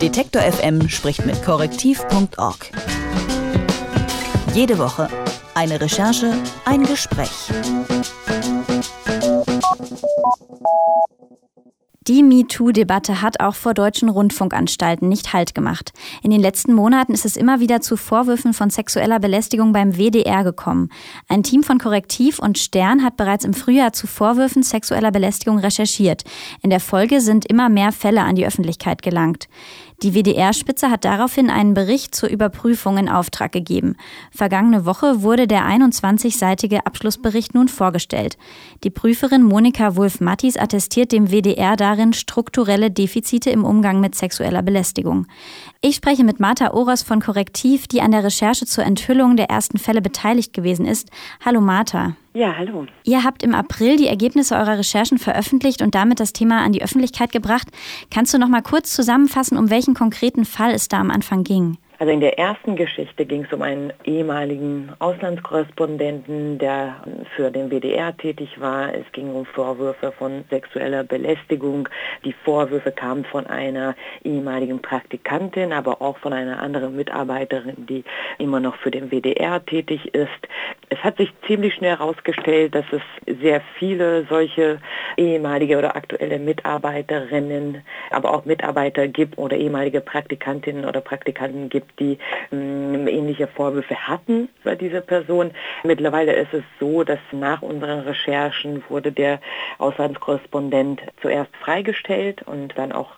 Detektor FM spricht mit korrektiv.org. Jede Woche eine Recherche, ein Gespräch. Die MeToo-Debatte hat auch vor deutschen Rundfunkanstalten nicht Halt gemacht. In den letzten Monaten ist es immer wieder zu Vorwürfen von sexueller Belästigung beim WDR gekommen. Ein Team von Korrektiv und Stern hat bereits im Frühjahr zu Vorwürfen sexueller Belästigung recherchiert. In der Folge sind immer mehr Fälle an die Öffentlichkeit gelangt. Die WDR-Spitze hat daraufhin einen Bericht zur Überprüfung in Auftrag gegeben. Vergangene Woche wurde der 21-seitige Abschlussbericht nun vorgestellt. Die Prüferin Monika Wulf-Mattis attestiert dem WDR darin strukturelle Defizite im Umgang mit sexueller Belästigung. Ich spreche mit Martha Oros von Korrektiv, die an der Recherche zur Enthüllung der ersten Fälle beteiligt gewesen ist. Hallo Martha. Ja, hallo. Ihr habt im April die Ergebnisse eurer Recherchen veröffentlicht und damit das Thema an die Öffentlichkeit gebracht. Kannst du noch mal kurz zusammenfassen, um welchen konkreten Fall es da am Anfang ging? Also in der ersten Geschichte ging es um einen ehemaligen Auslandskorrespondenten, der für den WDR tätig war. Es ging um Vorwürfe von sexueller Belästigung. Die Vorwürfe kamen von einer ehemaligen Praktikantin, aber auch von einer anderen Mitarbeiterin, die immer noch für den WDR tätig ist. Es hat sich ziemlich schnell herausgestellt, dass es sehr viele solche ehemalige oder aktuelle Mitarbeiterinnen, aber auch Mitarbeiter gibt oder ehemalige Praktikantinnen oder Praktikanten gibt, die mh, mm, ähnliche Vorwürfe hatten bei dieser Person. Mittlerweile ist es so, dass nach unseren Recherchen wurde der Auslandskorrespondent zuerst freigestellt und dann auch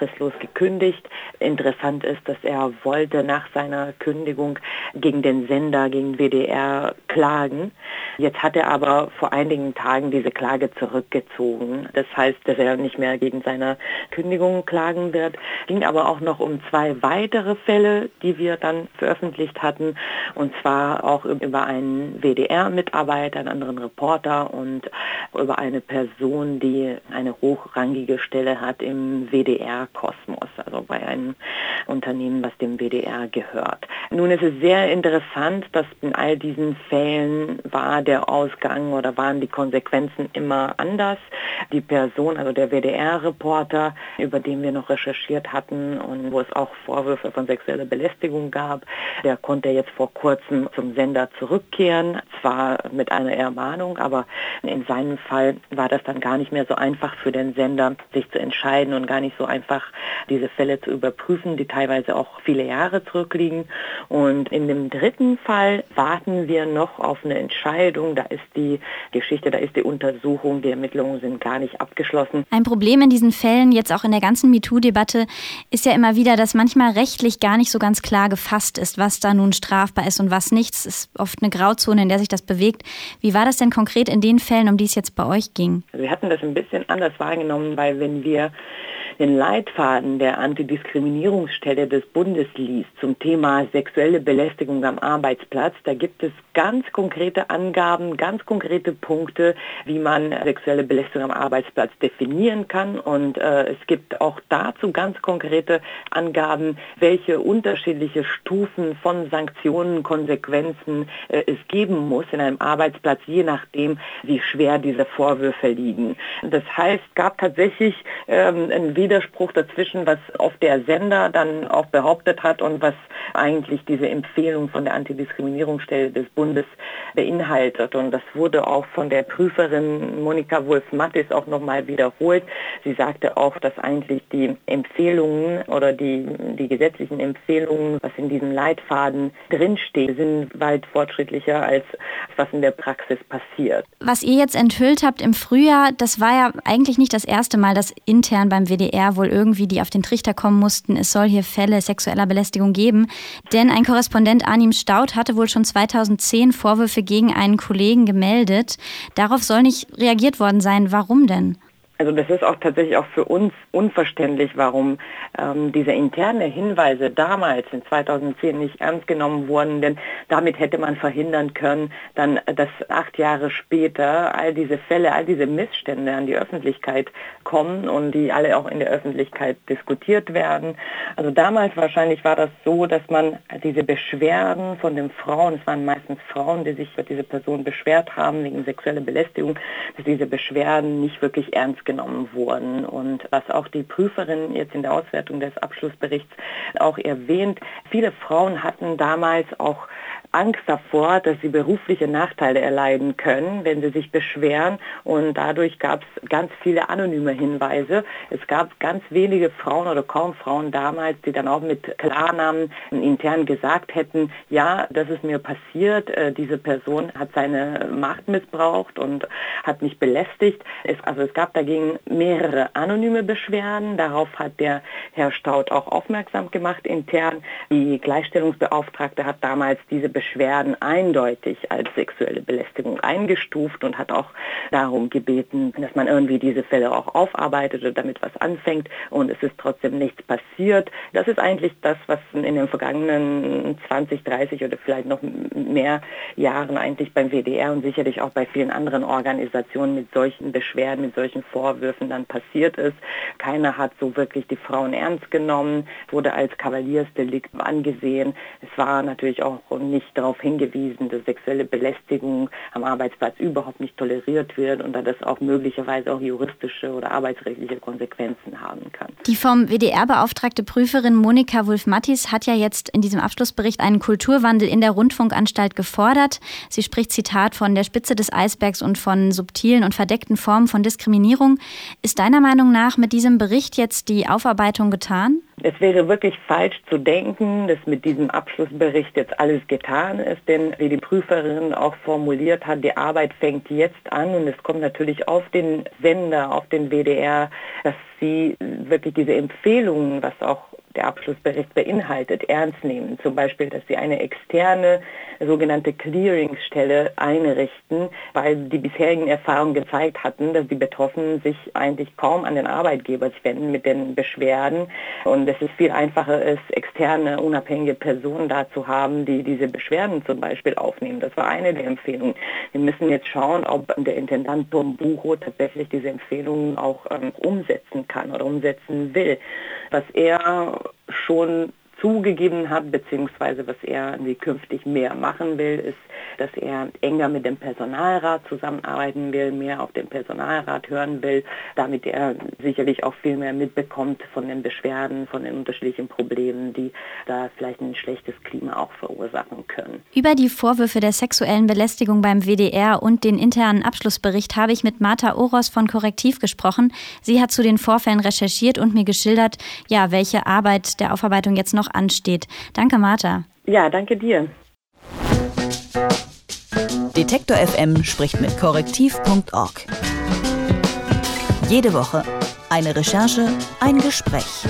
fristlos gekündigt. Interessant ist, dass er wollte nach seiner Kündigung gegen den Sender, gegen WDR klagen. Jetzt hat er aber vor einigen Tagen diese Klage zurückgezogen. Das heißt, dass er nicht mehr gegen seine Kündigung klagen wird. Es ging aber auch noch um zwei weitere Fälle, die wir dann veröffentlicht hatten. Und zwar auch über einen WDR-Mitarbeiter, einen anderen Reporter und über eine Person, die eine hochrangige Stelle hat im WDR-Kosmos, also bei einem Unternehmen, was dem WDR gehört. Nun ist es sehr interessant, dass in all diesen Fällen war der Ausgang oder waren die Konsequenzen immer anders. Die Person, also der WDR-Reporter, über den wir noch recherchiert hatten und wo es auch Vorwürfe von sexueller Belästigung gab, der konnte jetzt vor kurzem zum Sender zurückkehren, zwar mit einer Ermahnung, aber in seinem Fall war das dann gar nicht mehr so einfach für den Sender, sich zu entscheiden und gar nicht so einfach, diese Fälle zu überprüfen, die teilweise auch viele Jahre zurückliegen. Und in dem dritten Fall warten wir noch auf eine Entscheidung. Da ist die Geschichte, da ist die Untersuchung, die Ermittlungen sind gar nicht abgeschlossen. Ein Problem in diesen Fällen, jetzt auch in der ganzen MeToo-Debatte, ist ja immer wieder, dass manchmal rechtlich gar nicht so ganz klar gefasst ist, was da nun strafbar ist und was nicht. Es ist oft eine Grauzone, in der sich das bewegt. Wie war das denn konkret in den Fällen, um die es jetzt bei euch ging? Also wir hatten das ein bisschen anders wahrgenommen, weil wenn wir den Leitfaden der Antidiskriminierungsstelle des Bundes liest zum Thema sexuelle Belästigung am Arbeitsplatz, da gibt es ganz konkrete Angaben, ganz konkrete Punkte, wie man sexuelle Belästigung am Arbeitsplatz definieren kann. Und äh, es gibt auch dazu ganz konkrete Angaben, welche unterschiedliche Stufen von Sanktionen, Konsequenzen äh, es geben muss in einem Arbeitsplatz, je nachdem, wie schwer diese Vorwürfe liegen. Das heißt, gab tatsächlich ähm, ein Widerspruch dazwischen, was oft der Sender dann auch behauptet hat und was eigentlich diese Empfehlung von der Antidiskriminierungsstelle des Bundes beinhaltet. Und das wurde auch von der Prüferin Monika Wolf-Mattis auch nochmal wiederholt. Sie sagte auch, dass eigentlich die Empfehlungen oder die, die gesetzlichen Empfehlungen, was in diesem Leitfaden drinsteht, sind weit fortschrittlicher als was in der Praxis passiert. Was ihr jetzt enthüllt habt im Frühjahr, das war ja eigentlich nicht das erste Mal, dass intern beim WDR wohl irgendwie die auf den Trichter kommen mussten, es soll hier Fälle sexueller Belästigung geben. Denn ein Korrespondent Arnim Staud hatte wohl schon 2010 Vorwürfe gegen einen Kollegen gemeldet. Darauf soll nicht reagiert worden sein. Warum denn? Also das ist auch tatsächlich auch für uns unverständlich, warum ähm, diese interne Hinweise damals in 2010 nicht ernst genommen wurden, denn damit hätte man verhindern können, dann, dass acht Jahre später all diese Fälle, all diese Missstände an die Öffentlichkeit kommen und die alle auch in der Öffentlichkeit diskutiert werden. Also damals wahrscheinlich war das so, dass man diese Beschwerden von den Frauen, es waren meistens Frauen, die sich für diese Person beschwert haben wegen sexueller Belästigung, dass diese Beschwerden nicht wirklich ernst genommen wurden. Und was auch die Prüferin jetzt in der Auswertung des Abschlussberichts auch erwähnt, viele Frauen hatten damals auch Angst davor, dass sie berufliche Nachteile erleiden können, wenn sie sich beschweren. Und dadurch gab es ganz viele anonyme Hinweise. Es gab ganz wenige Frauen oder kaum Frauen damals, die dann auch mit Klarnamen intern gesagt hätten, ja, das ist mir passiert, äh, diese Person hat seine Macht missbraucht und hat mich belästigt. Es, also es gab dagegen mehrere anonyme Beschwerden. Darauf hat der Herr Staud auch aufmerksam gemacht intern. Die Gleichstellungsbeauftragte hat damals diese Beschwerden eindeutig als sexuelle Belästigung eingestuft und hat auch darum gebeten, dass man irgendwie diese Fälle auch aufarbeitet und damit was anfängt. Und es ist trotzdem nichts passiert. Das ist eigentlich das, was in den vergangenen 20, 30 oder vielleicht noch mehr Jahren eigentlich beim WDR und sicherlich auch bei vielen anderen Organisationen mit solchen Beschwerden, mit solchen Vorwürfen dann passiert ist. Keiner hat so wirklich die Frauen ernst genommen, wurde als Kavaliersdelikt angesehen. Es war natürlich auch nicht darauf hingewiesen, dass sexuelle Belästigung am Arbeitsplatz überhaupt nicht toleriert wird und dass das auch möglicherweise auch juristische oder arbeitsrechtliche Konsequenzen haben kann. Die vom WDR beauftragte Prüferin Monika Wulf-Mattis hat ja jetzt in diesem Abschlussbericht einen Kulturwandel in der Rundfunkanstalt gefordert. Sie spricht Zitat von der Spitze des Eisbergs und von subtilen und verdeckten Formen von Diskriminierung. Ist deiner Meinung nach mit diesem Bericht jetzt die Aufarbeitung getan? Es wäre wirklich falsch zu denken, dass mit diesem Abschlussbericht jetzt alles getan ist, denn wie die Prüferin auch formuliert hat, die Arbeit fängt jetzt an und es kommt natürlich auf den Sender, auf den WDR, dass sie wirklich diese Empfehlungen, was auch der Abschlussbericht beinhaltet, ernst nehmen. Zum Beispiel, dass sie eine externe sogenannte Clearingsstelle einrichten, weil die bisherigen Erfahrungen gezeigt hatten, dass die Betroffenen sich eigentlich kaum an den Arbeitgeber wenden mit den Beschwerden und dass es viel einfacher ist, externe, unabhängige Personen da zu haben, die diese Beschwerden zum Beispiel aufnehmen. Das war eine der Empfehlungen. Wir müssen jetzt schauen, ob der Intendant Tom Bucho tatsächlich diese Empfehlungen auch ähm, umsetzen kann oder umsetzen will. Was er schon zugegeben hat, beziehungsweise was er künftig mehr machen will, ist, dass er enger mit dem Personalrat zusammenarbeiten will, mehr auf den Personalrat hören will, damit er sicherlich auch viel mehr mitbekommt von den Beschwerden, von den unterschiedlichen Problemen, die da vielleicht ein schlechtes Klima auch verursachen können. Über die Vorwürfe der sexuellen Belästigung beim WDR und den internen Abschlussbericht habe ich mit Martha Oros von Korrektiv gesprochen. Sie hat zu den Vorfällen recherchiert und mir geschildert, ja, welche Arbeit der Aufarbeitung jetzt noch ansteht. Danke, Martha. Ja, danke dir. Detektor FM spricht mit korrektiv.org. Jede Woche eine Recherche, ein Gespräch.